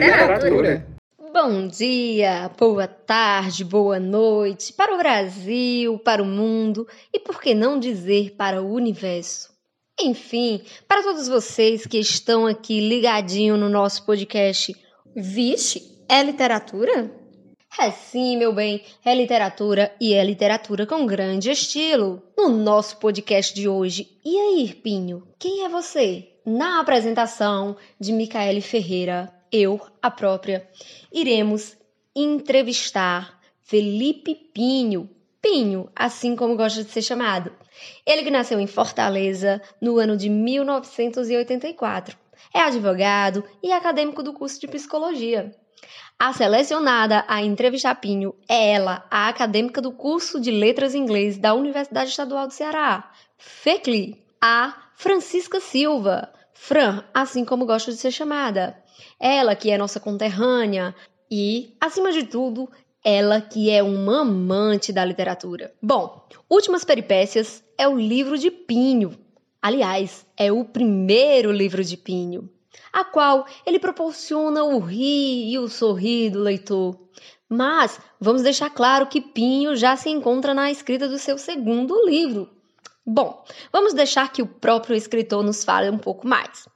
literatura. Bom dia, boa tarde, boa noite para o Brasil, para o mundo e por que não dizer para o universo. Enfim, para todos vocês que estão aqui ligadinho no nosso podcast. Vixe, é literatura? É sim, meu bem, é literatura e é literatura com grande estilo. No nosso podcast de hoje, e aí, Irpinho, quem é você? Na apresentação de Micaele Ferreira, eu, a própria, iremos entrevistar Felipe Pinho. Pinho, assim como gosta de ser chamado. Ele que nasceu em Fortaleza no ano de 1984. É advogado e acadêmico do curso de psicologia. A selecionada a entrevistar Pinho é ela, a acadêmica do curso de Letras Inglês da Universidade Estadual do Ceará, FECLI, a Francisca Silva, Fran, assim como gosto de ser chamada. Ela que é nossa conterrânea e, acima de tudo, ela que é uma amante da literatura. Bom, Últimas Peripécias é o livro de Pinho. Aliás, é o primeiro livro de Pinho a qual ele proporciona o rir e o sorrir do leitor. Mas vamos deixar claro que Pinho já se encontra na escrita do seu segundo livro. Bom, vamos deixar que o próprio escritor nos fale um pouco mais.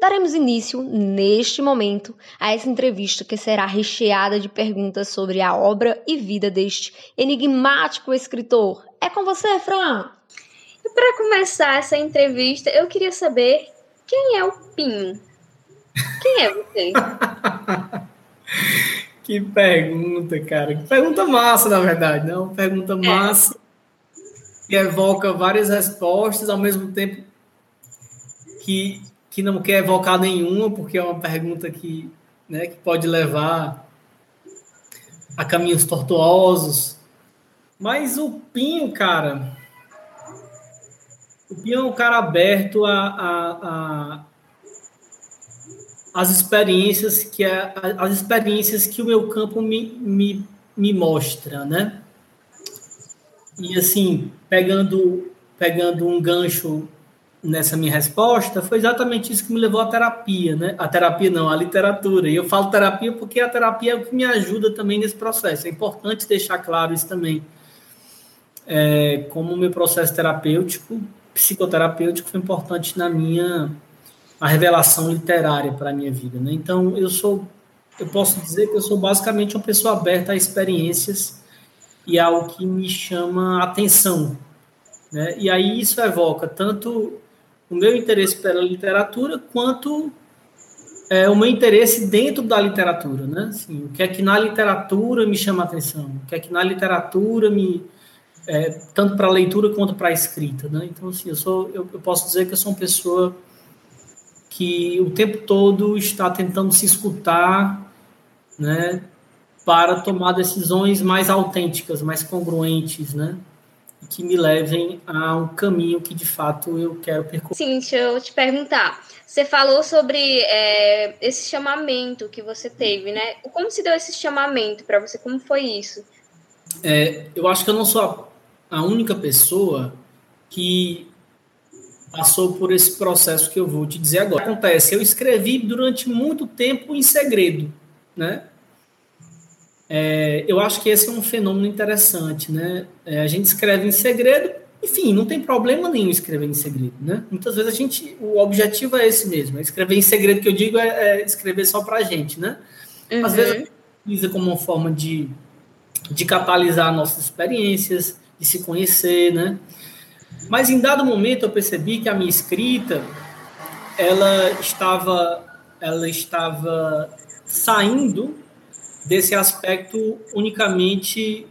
Daremos início, neste momento, a essa entrevista que será recheada de perguntas sobre a obra e vida deste enigmático escritor. É com você, Fran! E para começar essa entrevista, eu queria saber quem é o Pinho. Quem é você? que pergunta, cara. Que pergunta massa, na verdade. Não, né? pergunta é. massa. É. Que evoca várias respostas, ao mesmo tempo que, que não quer evocar nenhuma, porque é uma pergunta que, né, que pode levar a caminhos tortuosos. Mas o Pinho, cara. O Pinho é um cara aberto a, a, a as experiências que a, as experiências que o meu campo me, me, me mostra, né? E assim, pegando pegando um gancho nessa minha resposta, foi exatamente isso que me levou à terapia, né? A terapia não, a literatura. E eu falo terapia porque a terapia é o que me ajuda também nesse processo. É importante deixar claro isso também. É, como o meu processo terapêutico, psicoterapêutico, foi importante na minha a revelação literária para a minha vida. Né? Então, eu sou, eu posso dizer que eu sou basicamente uma pessoa aberta a experiências e algo que me chama atenção. Né? E aí isso evoca tanto o meu interesse pela literatura quanto é, o meu interesse dentro da literatura, né? Assim, o que é que na literatura me chama atenção, o que é que na literatura me é, tanto para a leitura quanto para a escrita, né? Então assim, eu sou, eu, eu posso dizer que eu sou uma pessoa que o tempo todo está tentando se escutar, né, para tomar decisões mais autênticas, mais congruentes, né, que me levem a um caminho que de fato eu quero percorrer. Sim, deixa eu te perguntar. Você falou sobre é, esse chamamento que você teve, né? Como se deu esse chamamento para você? Como foi isso? É, eu acho que eu não sou a, a única pessoa que passou por esse processo que eu vou te dizer agora. Acontece, eu escrevi durante muito tempo em segredo, né? É, eu acho que esse é um fenômeno interessante, né? É, a gente escreve em segredo, enfim, não tem problema nenhum escrever em segredo, né? Muitas vezes a gente, o objetivo é esse mesmo, é escrever em segredo, que eu digo é, é escrever só para a gente, né? Uhum. Às vezes a gente utiliza como uma forma de, de catalisar nossas experiências, de se conhecer, né? Mas em dado momento eu percebi que a minha escrita ela estava ela estava saindo desse aspecto unicamente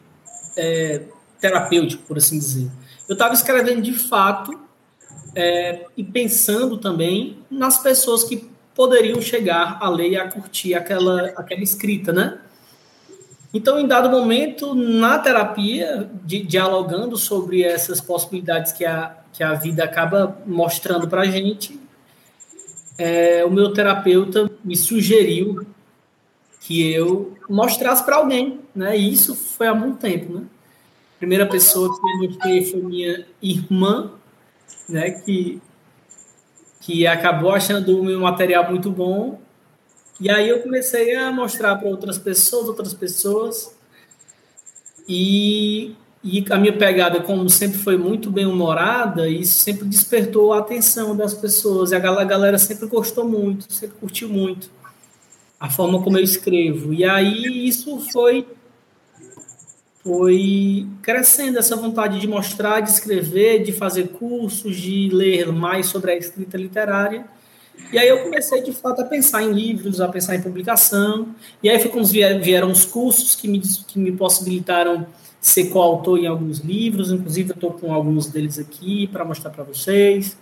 é, terapêutico, por assim dizer. Eu estava escrevendo de fato é, e pensando também nas pessoas que poderiam chegar a ler e a curtir aquela, aquela escrita, né? Então, em dado momento, na terapia, de, dialogando sobre essas possibilidades que a, que a vida acaba mostrando para a gente, é, o meu terapeuta me sugeriu que eu mostrasse para alguém, né? E isso foi há muito tempo, né? A primeira pessoa que eu mostrei foi minha irmã, né? Que, que acabou achando o meu material muito bom E aí eu comecei a mostrar para outras pessoas, outras pessoas. E, e a minha pegada, como sempre foi muito bem humorada, isso sempre despertou a atenção das pessoas. E a galera sempre gostou muito, sempre curtiu muito a forma como eu escrevo. E aí isso foi foi crescendo essa vontade de mostrar, de escrever, de fazer cursos, de ler mais sobre a escrita literária. E aí eu comecei, de fato, a pensar em livros, a pensar em publicação. E aí quando vieram os cursos que me, que me possibilitaram ser coautor em alguns livros, inclusive eu estou com alguns deles aqui para mostrar para vocês.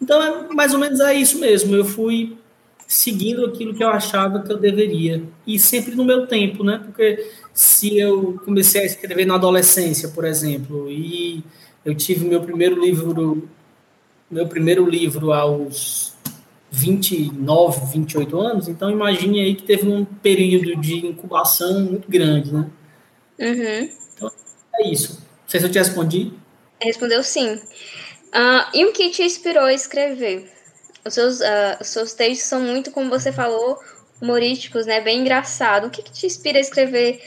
Então, é, mais ou menos é isso mesmo. Eu fui seguindo aquilo que eu achava que eu deveria. E sempre no meu tempo, né? Porque se eu comecei a escrever na adolescência, por exemplo, e eu tive meu primeiro livro, meu primeiro livro aos 29, 28 anos, então imagine aí que teve um período de incubação muito grande, né? Uhum. Então, é isso. Não sei se eu te respondi. Respondeu sim. Uh, e o que te inspirou a escrever? Os seus, uh, os seus textos são muito, como você falou, humorísticos, né? Bem engraçado. O que, que te inspira a escrever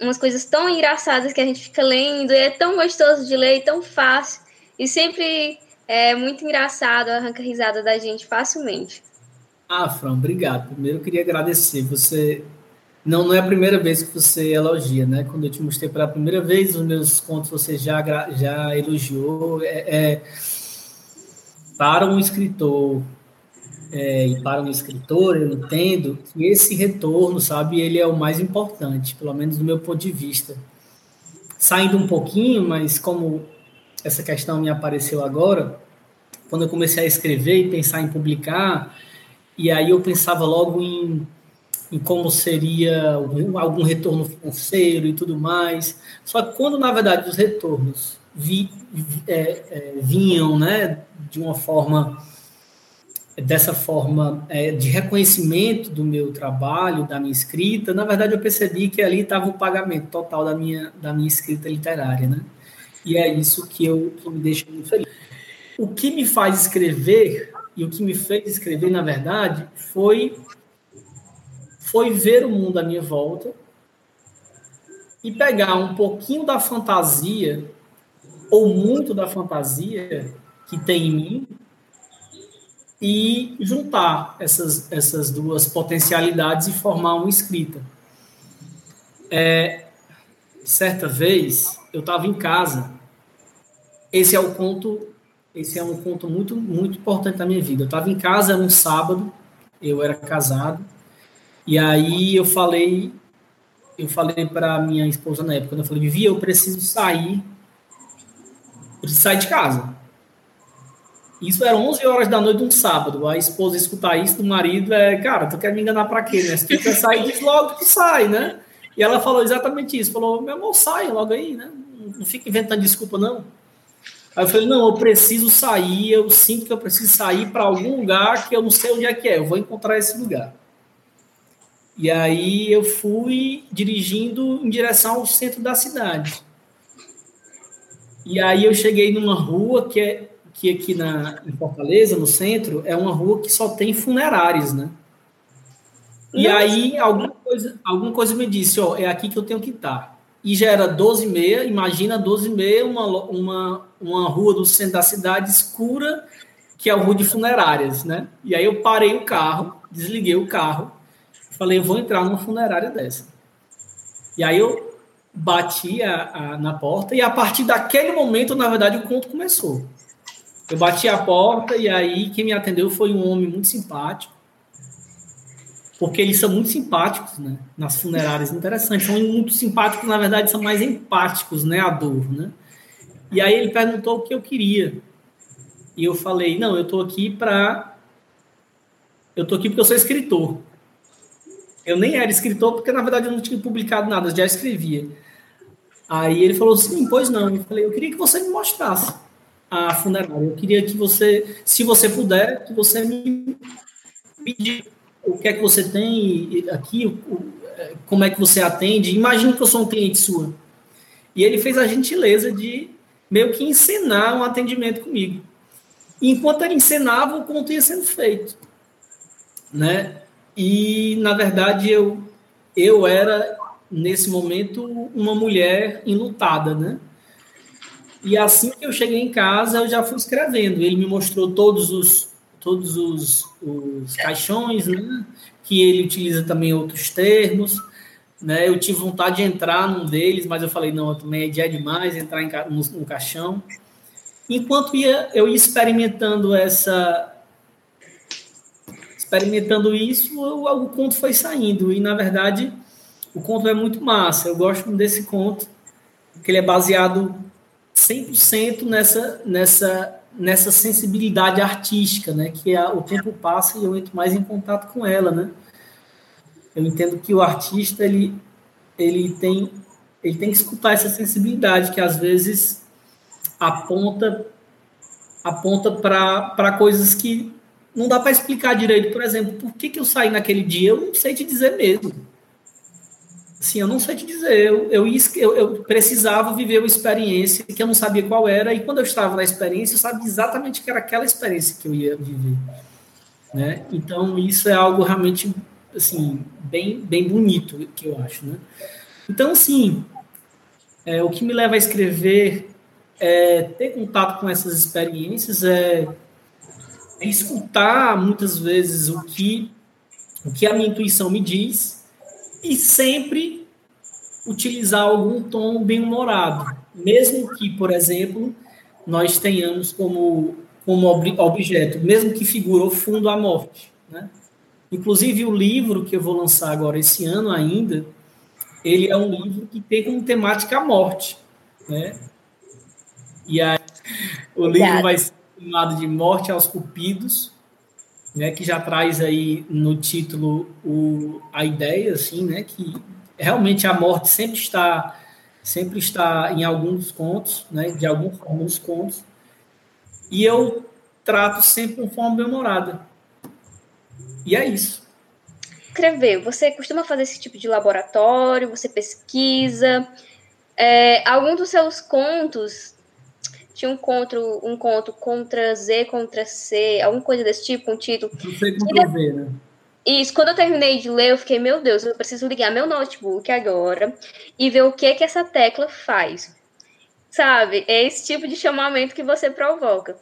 umas coisas tão engraçadas que a gente fica lendo e é tão gostoso de ler, tão fácil e sempre é muito engraçado, arranca risada da gente facilmente. Ah, Fran, obrigado. Primeiro eu queria agradecer. Você não, não é a primeira vez que você elogia, né? Quando eu te mostrei pela primeira vez os meus contos, você já, já elogiou. É, é para um escritor é, e para um escritor, eu entendo que esse retorno, sabe, ele é o mais importante, pelo menos do meu ponto de vista. Saindo um pouquinho, mas como essa questão me apareceu agora, quando eu comecei a escrever e pensar em publicar, e aí eu pensava logo em, em como seria algum, retorno financeiro e tudo mais. Só que quando, na verdade, os retornos vi, é, é, vinham né, de uma forma dessa forma é, de reconhecimento do meu trabalho, da minha escrita, na verdade eu percebi que ali estava o pagamento total da minha, da minha escrita literária, né? E é isso que, eu, que me deixa muito feliz. O que me faz escrever, e o que me fez escrever, na verdade, foi, foi ver o mundo à minha volta e pegar um pouquinho da fantasia, ou muito da fantasia que tem em mim, e juntar essas, essas duas potencialidades e formar uma escrita. É, certa vez eu estava em casa. Esse é o conto, esse é um conto muito muito importante da minha vida. Eu estava em casa um sábado, eu era casado e aí eu falei eu falei para minha esposa na época, eu falei, Vivi, eu preciso sair, preciso sair de casa. Isso era 11 horas da noite de um sábado. A esposa escutar isso do marido é, cara, tu quer me enganar para quê, né? Se tu quer sair, diz logo que sai, né? E ela falou exatamente isso. Falou, meu amor, sai logo aí, né? Não fica inventando desculpa, não. Aí eu falei, não, eu preciso sair, eu sinto que eu preciso sair para algum lugar que eu não sei onde é que é, eu vou encontrar esse lugar. E aí eu fui dirigindo em direção ao centro da cidade. E aí eu cheguei numa rua que é que aqui na, em Fortaleza, no centro, é uma rua que só tem funerários, né? E Nossa. aí alguma coisa, alguma coisa me disse, ó, é aqui que eu tenho que estar. E já era 12 e meia, imagina 12 e meia, uma, uma, uma rua do centro da cidade escura, que é a rua de funerárias, né? E aí eu parei o carro, desliguei o carro, falei, eu vou entrar numa funerária dessa. E aí eu bati a, a, na porta, e a partir daquele momento, na verdade, o conto começou. Eu bati a porta e aí quem me atendeu foi um homem muito simpático. Porque eles são muito simpáticos, né? Nas funerárias, interessante. São muito simpáticos, na verdade, são mais empáticos, né? A dor, né? E aí ele perguntou o que eu queria. E eu falei: "Não, eu tô aqui para eu tô aqui porque eu sou escritor". Eu nem era escritor porque na verdade eu não tinha publicado nada, eu já escrevia. Aí ele falou: "Sim, pois não". Eu falei: "Eu queria que você me mostrasse" a funerária. Eu queria que você, se você puder, que você me pedir o que é que você tem aqui, o, como é que você atende. Imagine que eu sou um cliente sua. E ele fez a gentileza de meio que encenar um atendimento comigo. Enquanto ele encenava, o conto ia sendo feito. Né? E, na verdade, eu, eu era, nesse momento, uma mulher enlutada, né? E assim que eu cheguei em casa, eu já fui escrevendo. Ele me mostrou todos os, todos os, os caixões, né? Que ele utiliza também outros termos. Né? Eu tive vontade de entrar num deles, mas eu falei, não, também é demais entrar em, no, no caixão. Enquanto ia, eu ia experimentando essa, experimentando isso, o, o conto foi saindo. E, na verdade, o conto é muito massa. Eu gosto desse conto, porque ele é baseado 100% nessa, nessa, nessa sensibilidade artística, né? Que a, o tempo passa e eu entro mais em contato com ela, né? Eu entendo que o artista, ele, ele, tem, ele tem que escutar essa sensibilidade, que às vezes aponta aponta para coisas que não dá para explicar direito. Por exemplo, por que, que eu saí naquele dia? Eu não sei te dizer mesmo. Sim, eu não sei te dizer. Eu, eu, eu, eu, precisava viver uma experiência que eu não sabia qual era, e quando eu estava na experiência, eu sabia exatamente que era aquela experiência que eu ia viver. Né? Então, isso é algo realmente assim, bem, bem bonito, que eu acho. Né? Então, assim, é, o que me leva a escrever é ter contato com essas experiências, é escutar muitas vezes o que, o que a minha intuição me diz e sempre utilizar algum tom bem-humorado. Mesmo que, por exemplo, nós tenhamos como, como objeto, mesmo que figura o fundo a morte. Né? Inclusive, o livro que eu vou lançar agora esse ano ainda, ele é um livro que tem como temática a morte. Né? E aí, o livro vai ser chamado de Morte aos Cupidos, né, que já traz aí no título o, a ideia, assim, né, que realmente a morte sempre está sempre está em alguns contos, né, de alguma forma nos contos, e eu trato sempre de forma bem-humorada. E é isso. Escrever, você costuma fazer esse tipo de laboratório, você pesquisa, é, algum dos seus contos tinha um conto, um conto contra Z, contra C, alguma coisa desse tipo, um título. Não sei contra V, né? Isso, quando eu terminei de ler, eu fiquei, meu Deus, eu preciso ligar meu notebook agora e ver o que que essa tecla faz. Sabe? É esse tipo de chamamento que você provoca.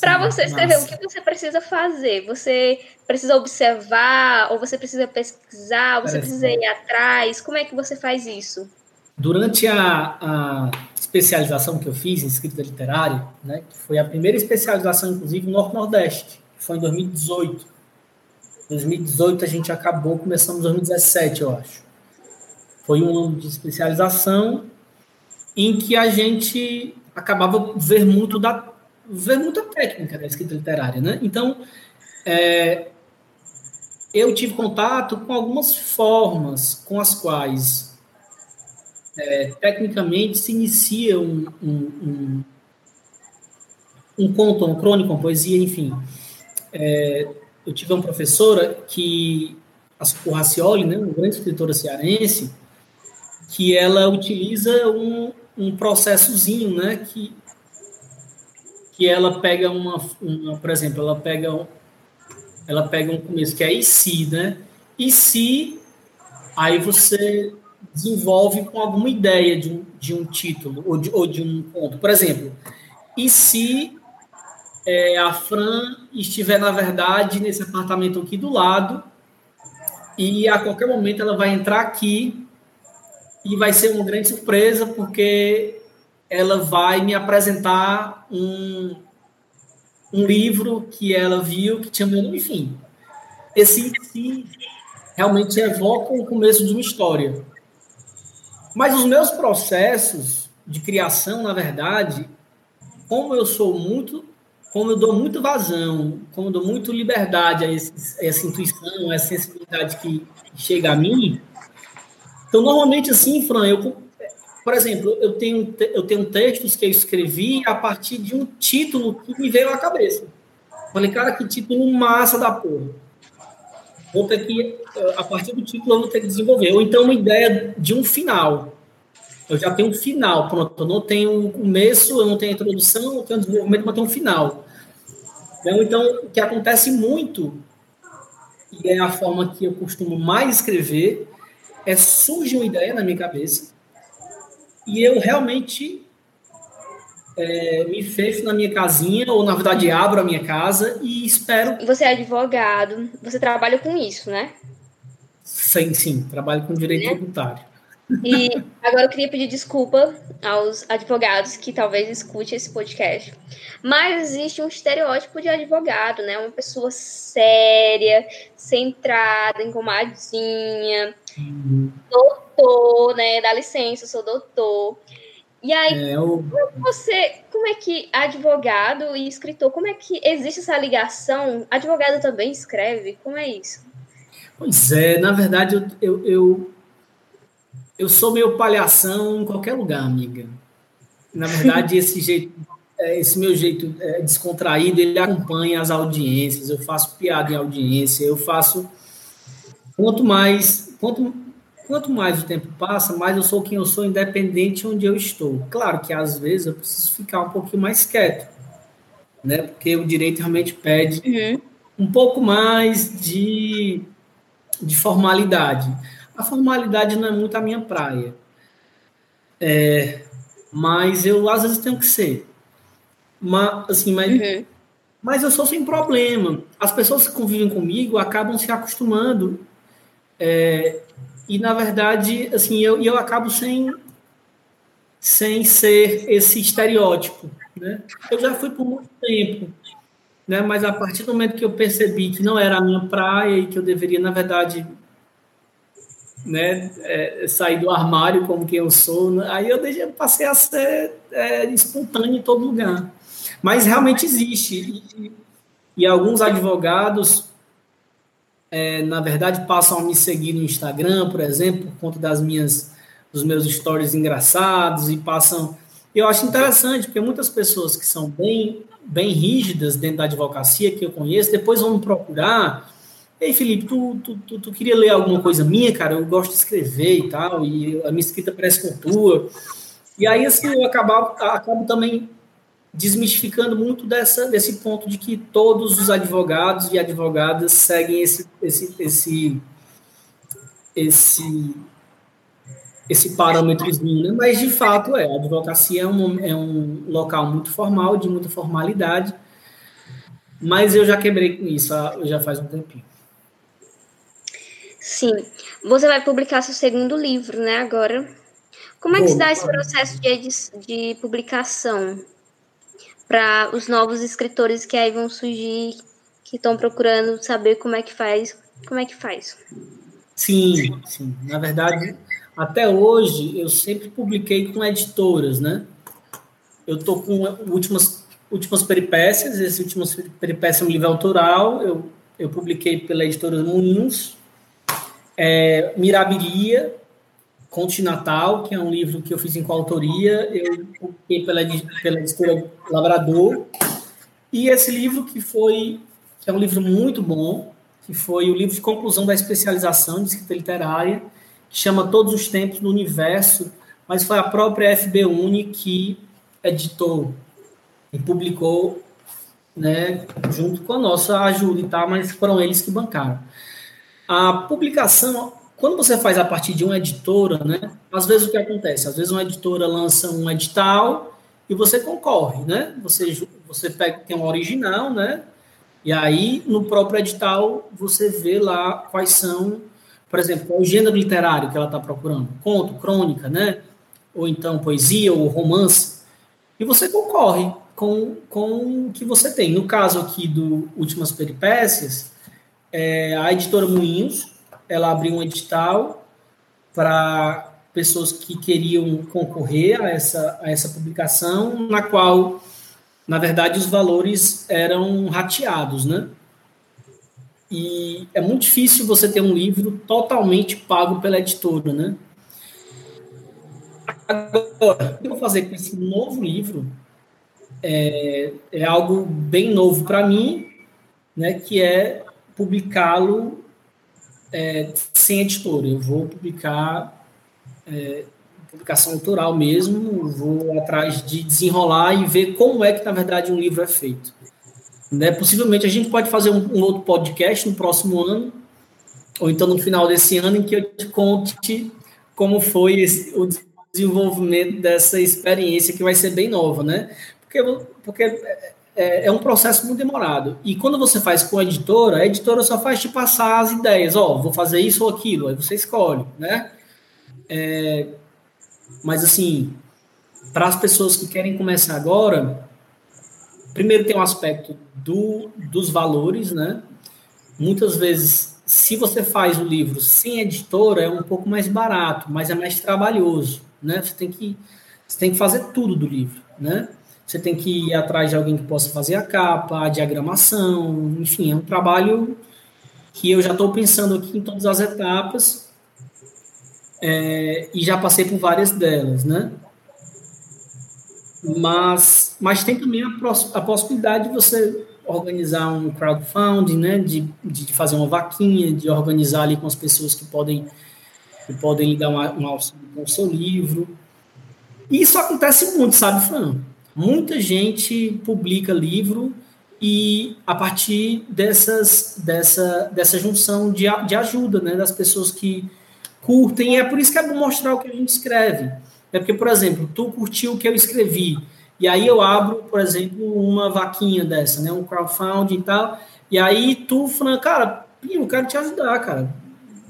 Para você escrever, o que você precisa fazer? Você precisa observar, ou você precisa pesquisar, ou você precisa ir atrás? Como é que você faz isso? Durante a, a especialização que eu fiz em escrita literária, né, que foi a primeira especialização, inclusive, no Norte-Nordeste, foi em 2018. 2018 a gente acabou, começamos em 2017, eu acho. Foi um ano de especialização em que a gente acabava ver muito da ver muita técnica da escrita literária, né? Então, é, eu tive contato com algumas formas com as quais é, tecnicamente se inicia um, um, um, um, conto, um crônico, uma poesia, enfim. É, eu tive uma professora que, a Racioli, né, uma grande escritora cearense, que ela utiliza um, um processozinho, né, que, que ela pega uma, uma, por exemplo, ela pega ela pega um começo que é e se, né? E se aí você desenvolve com alguma ideia de um, de um título ou de, ou de um conto. Por exemplo, e se é, a Fran estiver, na verdade, nesse apartamento aqui do lado e a qualquer momento ela vai entrar aqui e vai ser uma grande surpresa porque ela vai me apresentar um, um livro que ela viu que tinha meu nome, enfim. Esse si realmente evoca o começo de uma história. Mas os meus processos de criação, na verdade, como eu sou muito, como eu dou muito vazão, como eu dou muito liberdade a, esse, a essa intuição, a essa sensibilidade que chega a mim, então normalmente assim, Fran, eu, por exemplo, eu tenho, eu tenho textos que eu escrevi a partir de um título que me veio à cabeça. Falei, cara, que título massa da porra vou ter que, eh, a partir do título, eu vou ter que desenvolver. Ou então uma ideia de um final. Eu já tenho um final, pronto. Eu não tenho um começo, eu não tenho introdução, eu não tenho desenvolvimento, mas tenho um final. Então, então, o que acontece muito e é a forma que eu costumo mais escrever, é surge uma ideia na minha cabeça e eu realmente é, me fecho na minha casinha, ou na verdade abro a minha casa e espero. Você é advogado, você trabalha com isso, né? Sim, sim, trabalho com direito né? tributário. E agora eu queria pedir desculpa aos advogados que talvez escute esse podcast. Mas existe um estereótipo de advogado, né? Uma pessoa séria, centrada, engomadinha, uhum. doutor, né? Dá licença, eu sou doutor. E aí, é, eu... como é que você, como é que advogado e escritor, como é que existe essa ligação? Advogado também escreve? Como é isso? Pois é, na verdade, eu, eu, eu, eu sou meio palhação em qualquer lugar, amiga. Na verdade, esse jeito, é, esse meu jeito é, descontraído, ele acompanha as audiências, eu faço piada em audiência, eu faço. Quanto mais, quanto quanto mais o tempo passa, mais eu sou quem eu sou, independente onde eu estou. Claro que às vezes eu preciso ficar um pouquinho mais quieto, né? Porque o direito realmente pede uhum. um pouco mais de, de formalidade. A formalidade não é muito a minha praia. É, mas eu às vezes tenho que ser. Mas, assim, mas, uhum. mas eu sou sem problema. As pessoas que convivem comigo acabam se acostumando. É, e na verdade, assim, eu, eu acabo sem, sem ser esse estereótipo, né? Eu já fui por muito tempo, né? Mas a partir do momento que eu percebi que não era a minha praia e que eu deveria, na verdade, né, é, sair do armário como quem eu sou, né? aí eu deixei, passei a ser é, espontâneo em todo lugar. Mas realmente existe. E, e alguns advogados é, na verdade, passam a me seguir no Instagram, por exemplo, por conta das minhas, dos meus stories engraçados e passam. Eu acho interessante, porque muitas pessoas que são bem, bem rígidas dentro da advocacia que eu conheço, depois vão me procurar. Ei, Felipe, tu, tu, tu, tu, queria ler alguma coisa minha, cara? Eu gosto de escrever e tal, e a minha escrita parece com tua. E aí, assim, eu acabo, acabo também desmistificando muito dessa, desse ponto de que todos os advogados e advogadas seguem esse, esse, esse, esse, esse parâmetrozinho, né? mas de fato é, a advocacia é um, é um local muito formal, de muita formalidade, mas eu já quebrei com isso já faz um tempinho. Sim, você vai publicar seu segundo livro, né, agora. Como é que Bom, se dá esse processo de, de publicação? Para os novos escritores que aí vão surgir, que estão procurando saber como é que faz, como é que faz. Sim, sim. Na verdade, até hoje eu sempre publiquei com editoras, né? Eu tô com últimas últimas peripécias, esse últimas peripécias é um livro autoral, eu, eu publiquei pela editora Moinhos, é, Mirabilia, Conte Natal, que é um livro que eu fiz em coautoria, eu publiquei pela, pela editora Labrador. E esse livro que foi, que é um livro muito bom, que foi o livro de conclusão da especialização de escrita literária, que chama Todos os Tempos do Universo, mas foi a própria FB Uni que editou e publicou, né, junto com a nossa ajuda e tal, mas foram eles que bancaram. A publicação quando você faz a partir de uma editora, né? Às vezes o que acontece? Às vezes uma editora lança um edital e você concorre, né? Você, você pega, tem um original, né? E aí, no próprio edital, você vê lá quais são, por exemplo, qual o gênero literário que ela está procurando. Conto, crônica, né? Ou então poesia ou romance. E você concorre com, com o que você tem. No caso aqui do Últimas Peripécias, é, a editora Moinhos ela abriu um edital para pessoas que queriam concorrer a essa, a essa publicação, na qual, na verdade, os valores eram rateados, né? E é muito difícil você ter um livro totalmente pago pela editora, né? Agora, o que eu vou fazer com esse novo livro é, é algo bem novo para mim, né? Que é publicá-lo é, sem editora. Eu vou publicar é, publicação autoral mesmo, vou atrás de desenrolar e ver como é que, na verdade, um livro é feito. Né? Possivelmente a gente pode fazer um, um outro podcast no próximo ano, ou então no final desse ano em que eu te conte como foi esse, o desenvolvimento dessa experiência que vai ser bem nova, né? Porque, porque é, é, um processo muito demorado. E quando você faz com a editora, a editora só faz te passar as ideias, ó, oh, vou fazer isso ou aquilo, aí você escolhe, né? É, mas assim, para as pessoas que querem começar agora, primeiro tem um aspecto do, dos valores, né? Muitas vezes, se você faz o livro sem editora, é um pouco mais barato, mas é mais trabalhoso, né? Você tem que, você tem que fazer tudo do livro, né? Você tem que ir atrás de alguém que possa fazer a capa, a diagramação, enfim, é um trabalho que eu já estou pensando aqui em todas as etapas é, e já passei por várias delas, né? Mas, mas tem também a, a possibilidade de você organizar um crowdfunding, né? De, de fazer uma vaquinha, de organizar ali com as pessoas que podem que podem lhe dar um, auxílio com o seu livro. E isso acontece muito, sabe, Fran? Muita gente publica livro e a partir dessas, dessa, dessa junção de, de ajuda, né, das pessoas que curtem, é por isso que é bom mostrar o que a gente escreve. É porque, por exemplo, tu curtiu o que eu escrevi, e aí eu abro, por exemplo, uma vaquinha dessa, né, um crowdfunding e tal, e aí tu falando, cara, eu quero te ajudar, cara,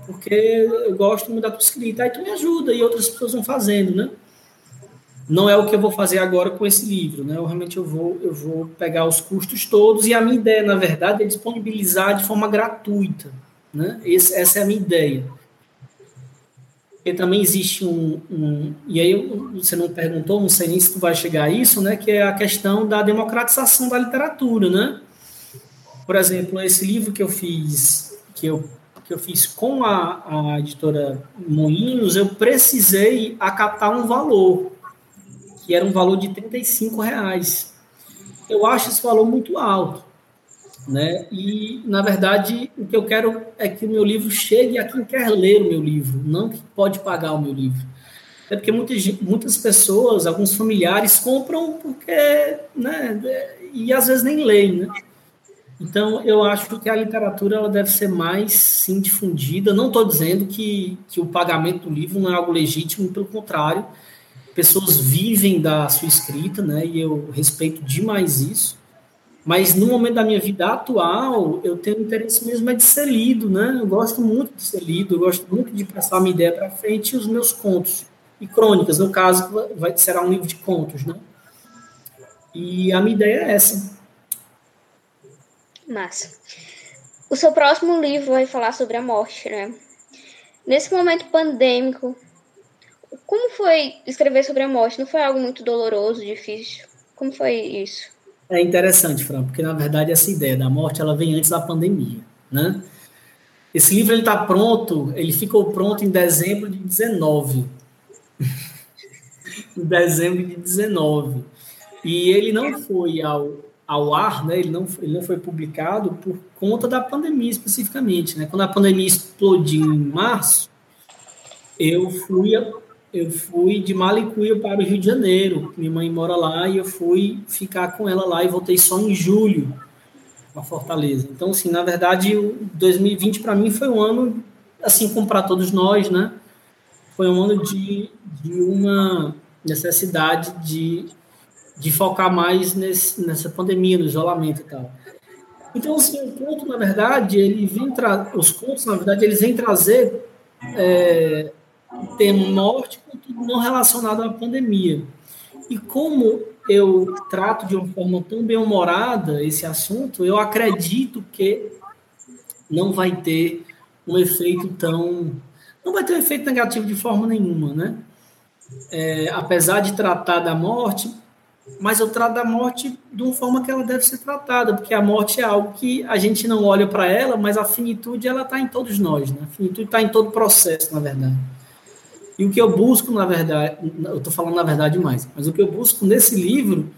porque eu gosto muito da tua escrita, aí tu me ajuda, e outras pessoas vão fazendo, né? Não é o que eu vou fazer agora com esse livro, né? Eu realmente eu vou, eu vou pegar os custos todos e a minha ideia, na verdade, é disponibilizar de forma gratuita, né? Esse, essa é a minha ideia. E também existe um, um, e aí você não perguntou, não sei nem se tu vai chegar a isso, né? Que é a questão da democratização da literatura, né? Por exemplo, esse livro que eu fiz, que eu que eu fiz com a, a editora Moinhos, eu precisei acatar um valor era um valor de 35 reais. Eu acho esse valor muito alto, né? E na verdade o que eu quero é que o meu livro chegue a quem quer ler o meu livro, não que pode pagar o meu livro. É porque muitas, muitas pessoas, alguns familiares compram porque, né? E às vezes nem leem, né? Então, eu acho que a literatura ela deve ser mais, sim, difundida. Não estou dizendo que, que o pagamento do livro não é algo legítimo, pelo contrário, pessoas vivem da sua escrita, né? E eu respeito demais isso. Mas no momento da minha vida atual, eu tenho interesse mesmo é de ser lido, né? Eu gosto muito de ser lido, eu gosto muito de passar minha ideia para frente e os meus contos e crônicas, no caso, vai será um livro de contos, né? E a minha ideia é essa. Massa. O seu próximo livro vai falar sobre a morte, né? Nesse momento pandêmico, como foi escrever sobre a morte? Não foi algo muito doloroso, difícil? Como foi isso? É interessante, Fran, porque na verdade essa ideia da morte ela vem antes da pandemia, né? Esse livro ele está pronto, ele ficou pronto em dezembro de 19. em dezembro de 19. E ele não foi ao, ao ar, né? Ele não, ele não foi publicado por conta da pandemia especificamente, né? Quando a pandemia explodiu em março, eu fui eu fui de Malicuia para o Rio de Janeiro. Minha mãe mora lá e eu fui ficar com ela lá e voltei só em julho para Fortaleza. Então, assim, na verdade, 2020 para mim foi um ano, assim como para todos nós, né? Foi um ano de, de uma necessidade de, de focar mais nesse, nessa pandemia, no isolamento e tal. Então, assim, o conto, na verdade, ele vem os contos, na verdade, eles vêm trazer é, tema morte, contudo não relacionado à pandemia. E como eu trato de uma forma tão bem-humorada esse assunto, eu acredito que não vai ter um efeito tão. Não vai ter um efeito negativo de forma nenhuma, né? É, apesar de tratar da morte, mas eu trato da morte de uma forma que ela deve ser tratada, porque a morte é algo que a gente não olha para ela, mas a finitude ela está em todos nós, né? A finitude está em todo o processo, na verdade. E o que eu busco, na verdade, eu estou falando na verdade demais, mas o que eu busco nesse livro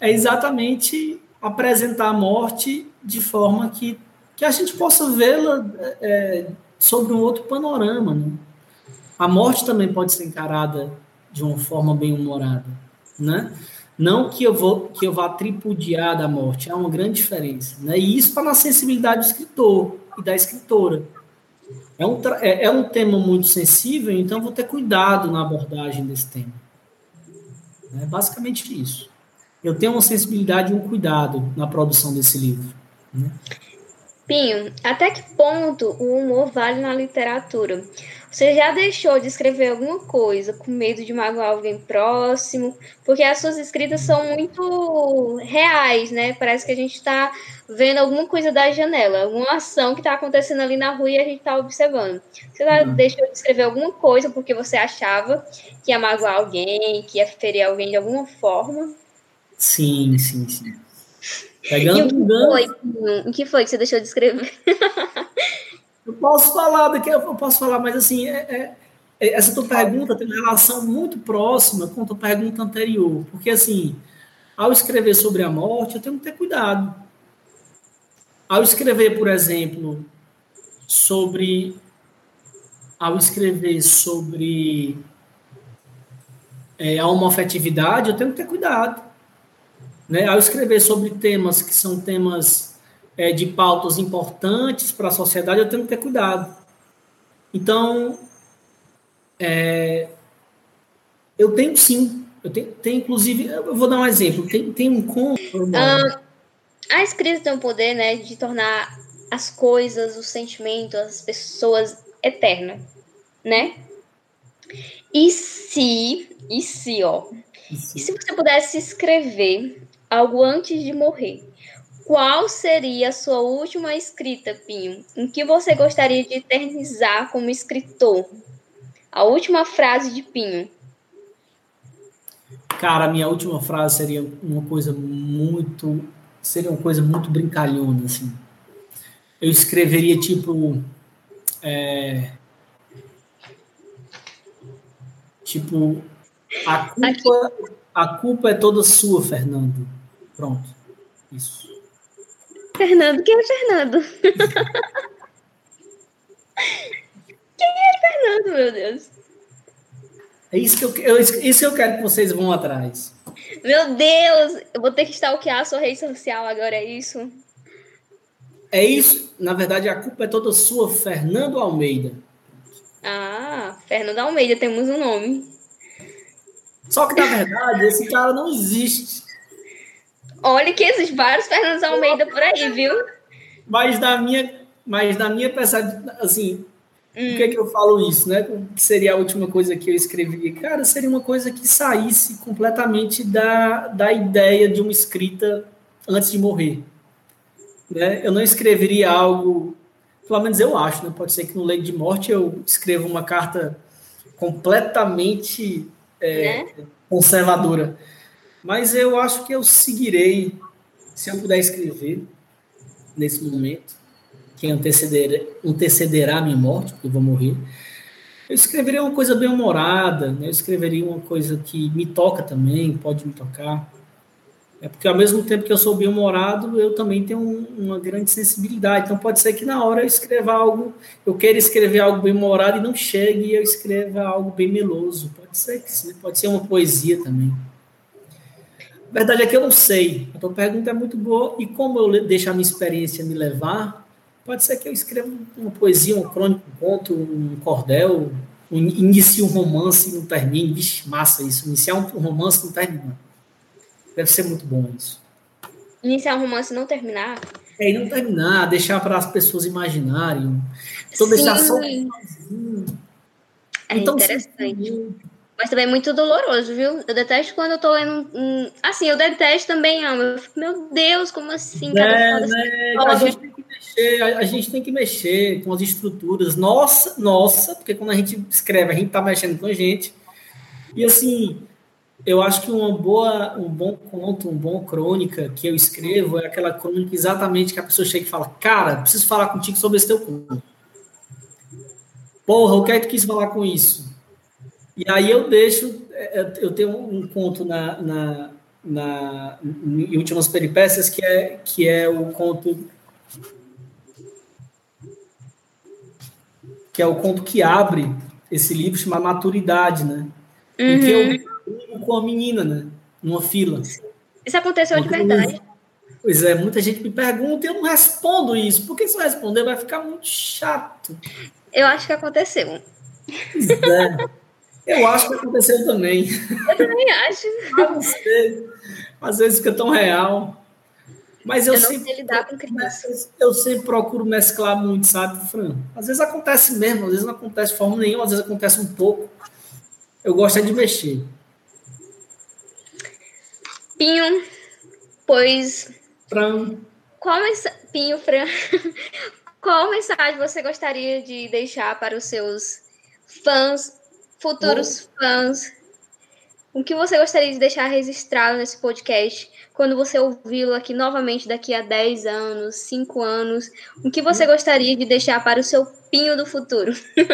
é exatamente apresentar a morte de forma que, que a gente possa vê-la é, sobre um outro panorama. Né? A morte também pode ser encarada de uma forma bem humorada, né? Não que eu vou que eu vá tripudiar da morte, há uma grande diferença, né? E isso está na sensibilidade do escritor e da escritora, É um, é, é um tema muito sensível, então vou ter cuidado na abordagem desse tema. É basicamente isso. Eu tenho uma sensibilidade e um cuidado na produção desse livro. Né? Pinho, até que ponto o humor vale na literatura? Você já deixou de escrever alguma coisa com medo de magoar alguém próximo? Porque as suas escritas são muito reais, né? Parece que a gente está vendo alguma coisa da janela, alguma ação que está acontecendo ali na rua e a gente está observando. Você já uhum. deixou de escrever alguma coisa porque você achava que ia magoar alguém, que ia ferir alguém de alguma forma? Sim, sim, sim. Pegando e o que, foi, o que foi que você deixou de escrever? eu posso falar daqui, eu posso falar, mas assim, é, é, é, essa tua pergunta tem uma relação muito próxima com a tua pergunta anterior, porque assim, ao escrever sobre a morte, eu tenho que ter cuidado. Ao escrever, por exemplo, sobre ao escrever sobre é, a homofetividade, eu tenho que ter cuidado. Né? Ao escrever sobre temas que são temas é, de pautas importantes para a sociedade, eu tenho que ter cuidado. Então, é, eu tenho sim. Eu tenho, tenho, inclusive, eu vou dar um exemplo. Tem, tem um conto. Ah, a escrita tem o poder né, de tornar as coisas, os sentimentos, as pessoas eternas, né? E se, e se, ó, se, e se você pudesse escrever algo antes de morrer. Qual seria a sua última escrita, Pinho? Em que você gostaria de eternizar como escritor? A última frase de Pinho. Cara, a minha última frase seria uma coisa muito. Seria uma coisa muito brincalhona, assim. Eu escreveria tipo. É, tipo. A culpa, a culpa é toda sua, Fernando. Pronto. Isso. Fernando, quem é Fernando? quem é Fernando, meu Deus? É isso que eu, eu, isso que eu quero que vocês vão atrás. Meu Deus, eu vou ter que stalkear a sua rede social agora, é isso? É isso. Na verdade, a culpa é toda sua, Fernando Almeida. Ah, Fernando Almeida, temos um nome. Só que, na verdade, esse cara não existe. Olha que existem vários Fernandes Almeida por aí, viu? Mas da minha, mas da minha percepção, assim, hum. por que, que eu falo isso, né? Que seria a última coisa que eu escrevi? Cara, seria uma coisa que saísse completamente da, da ideia de uma escrita antes de morrer. Né? Eu não escreveria algo, pelo menos eu acho, né? Pode ser que no leito de morte eu escreva uma carta completamente é, né? conservadora mas eu acho que eu seguirei, se eu puder escrever nesse momento, que antecederá, antecederá a minha morte, porque eu vou morrer. Eu escreveria uma coisa bem humorada, né? eu escreveria uma coisa que me toca também, pode me tocar. É porque ao mesmo tempo que eu sou bem humorado, eu também tenho um, uma grande sensibilidade. Então pode ser que na hora eu escreva algo, eu queira escrever algo bem humorado e não chegue e eu escreva algo bem meloso. Pode ser que sim, pode ser uma poesia também. A verdade é que eu não sei. A tua pergunta é muito boa e como eu deixo a minha experiência me levar, pode ser que eu escreva uma poesia, um crônico, um conto, um cordel, um, inicie um romance e não termine. Vixe, massa isso. Iniciar um romance e não terminar. Deve ser muito bom isso. Iniciar um romance e não terminar? É, e não terminar, deixar para as pessoas imaginarem. Então, Sim. deixar só. É então, interessante. Mas também é muito doloroso, viu? Eu detesto quando eu tô lendo. Um... Assim, eu detesto também amo. Eu fico, meu Deus, como assim? Cada é, né? a, gente tem que mexer, a, a, gente tem que mexer com as estruturas. Nossa, nossa, porque quando a gente escreve, a gente tá mexendo com a gente. E assim, eu acho que uma boa, um bom conto, uma boa crônica que eu escrevo é aquela crônica exatamente que a pessoa chega e fala: Cara, preciso falar contigo sobre esse teu conto. Porra, o que é que tu quis falar com isso? E aí eu deixo, é, é, eu tenho um conto na, na, na em Últimas Peripécias que é, que é o conto que é o conto que abre esse livro chamado Maturidade, né? Uhum. Em que eu com a menina, né? Numa fila. Isso aconteceu de verdade? Pois é, muita gente me pergunta e eu não respondo isso. Por que se eu responder vai ficar muito chato? Eu acho que aconteceu. Pois é. Eu acho que aconteceu também. Eu também acho. Eu não sei. Às vezes fica tão real. Mas eu, Eu não sempre, sei lidar com crianças. eu sempre procuro mesclar muito, sabe, Fran? Às vezes acontece mesmo, às vezes não acontece de forma nenhuma, às vezes acontece um pouco. Eu gosto é de mexer. Pinho, pois Fran, qual mensa... Pinho, Fran, qual mensagem você gostaria de deixar para os seus fãs, futuros fãs? O que você gostaria de deixar registrado nesse podcast quando você ouvi-lo aqui novamente daqui a 10 anos, 5 anos? O que você gostaria de deixar para o seu Pinho do futuro?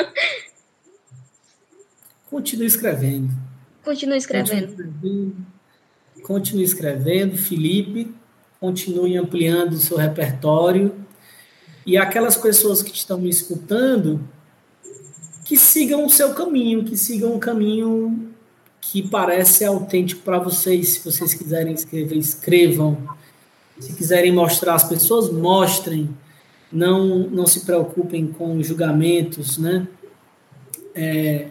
continue escrevendo. Continue escrevendo. Continue escrevendo. Continue escrevendo, Felipe. Continue ampliando o seu repertório. E aquelas pessoas que estão me escutando, que sigam o seu caminho, que sigam um caminho que parece autêntico para vocês. Se vocês quiserem escrever, escrevam. Se quiserem mostrar às pessoas, mostrem. Não, não se preocupem com julgamentos, né? É,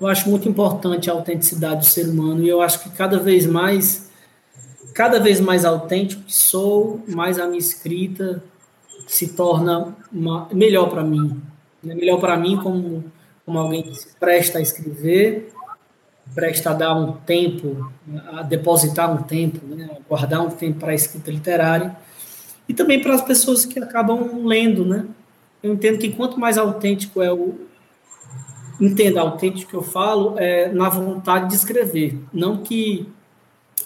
eu acho muito importante a autenticidade do ser humano e eu acho que cada vez mais, cada vez mais autêntico que sou, mais a minha escrita se torna uma, melhor para mim. Né? Melhor para mim como, como alguém que se presta a escrever, presta a dar um tempo, a depositar um tempo, né? a guardar um tempo para a escrita literária e também para as pessoas que acabam lendo, né? Eu entendo que quanto mais autêntico é o, entenda, autêntico que eu falo é na vontade de escrever, não que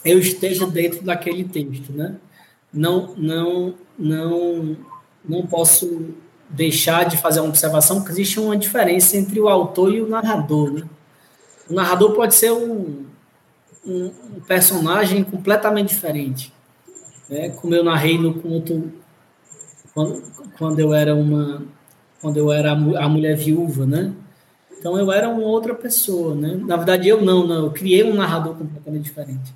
eu esteja dentro daquele texto, né? Não, não, não, não posso deixar de fazer uma observação que existe uma diferença entre o autor e o narrador, né? O narrador pode ser um, um, um personagem completamente diferente, né? Como eu narrei no conto quando, quando eu era uma quando eu era a mulher viúva, né? Então eu era uma outra pessoa, né? Na verdade eu não, não, eu criei um narrador completamente diferente.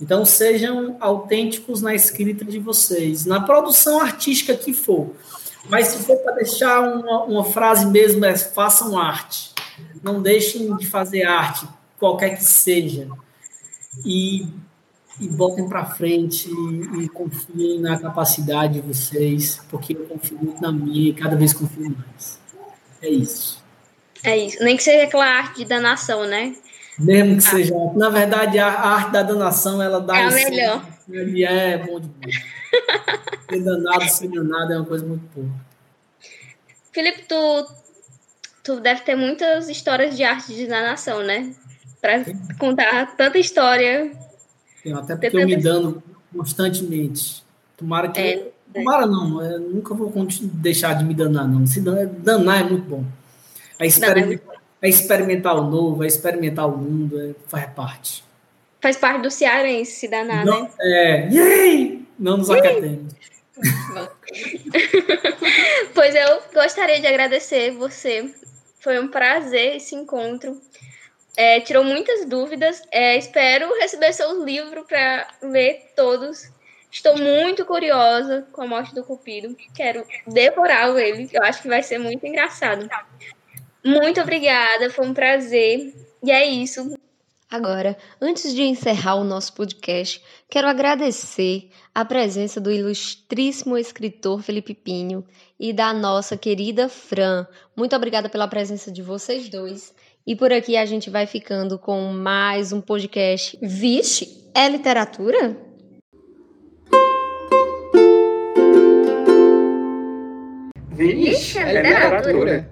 Então sejam autênticos na escrita de vocês, na produção artística que for. Mas se for para deixar uma, uma, frase mesmo, é façam arte. Não deixem de fazer arte, qualquer que seja. E, e botem para frente e, e confiem na capacidade de vocês, porque eu confio muito na minha e cada vez confio mais. É isso. É isso. Nem que seja aquela arte de danação, né? Mesmo que ah. seja. Na verdade, a arte da danação, ela dá. É a melhor. Ele é bom demais. ser danado, ser danado é uma coisa muito boa. Felipe, tu, tu deve ter muitas histórias de arte de danação, né? Para contar tanta história. Tenho, até porque eu me dando constantemente. Tomara que. É, tomara não, eu nunca vou deixar de me danar, não. Se danar é muito bom. É experimentar, é experimentar o novo, é experimentar o mundo, é, faz parte. Faz parte do cearense se danar, Não, né? É, yay! Não nos acatemos. pois eu gostaria de agradecer você. Foi um prazer esse encontro. É, tirou muitas dúvidas. É, espero receber seu livro para ler todos. Estou muito curiosa com a morte do Cupido. Quero devorar ele. Eu acho que vai ser muito engraçado. Muito obrigada, foi um prazer. E é isso. Agora, antes de encerrar o nosso podcast, quero agradecer a presença do ilustríssimo escritor Felipe Pinho e da nossa querida Fran. Muito obrigada pela presença de vocês dois. E por aqui a gente vai ficando com mais um podcast. Vixe, é literatura? Vixe, é literatura.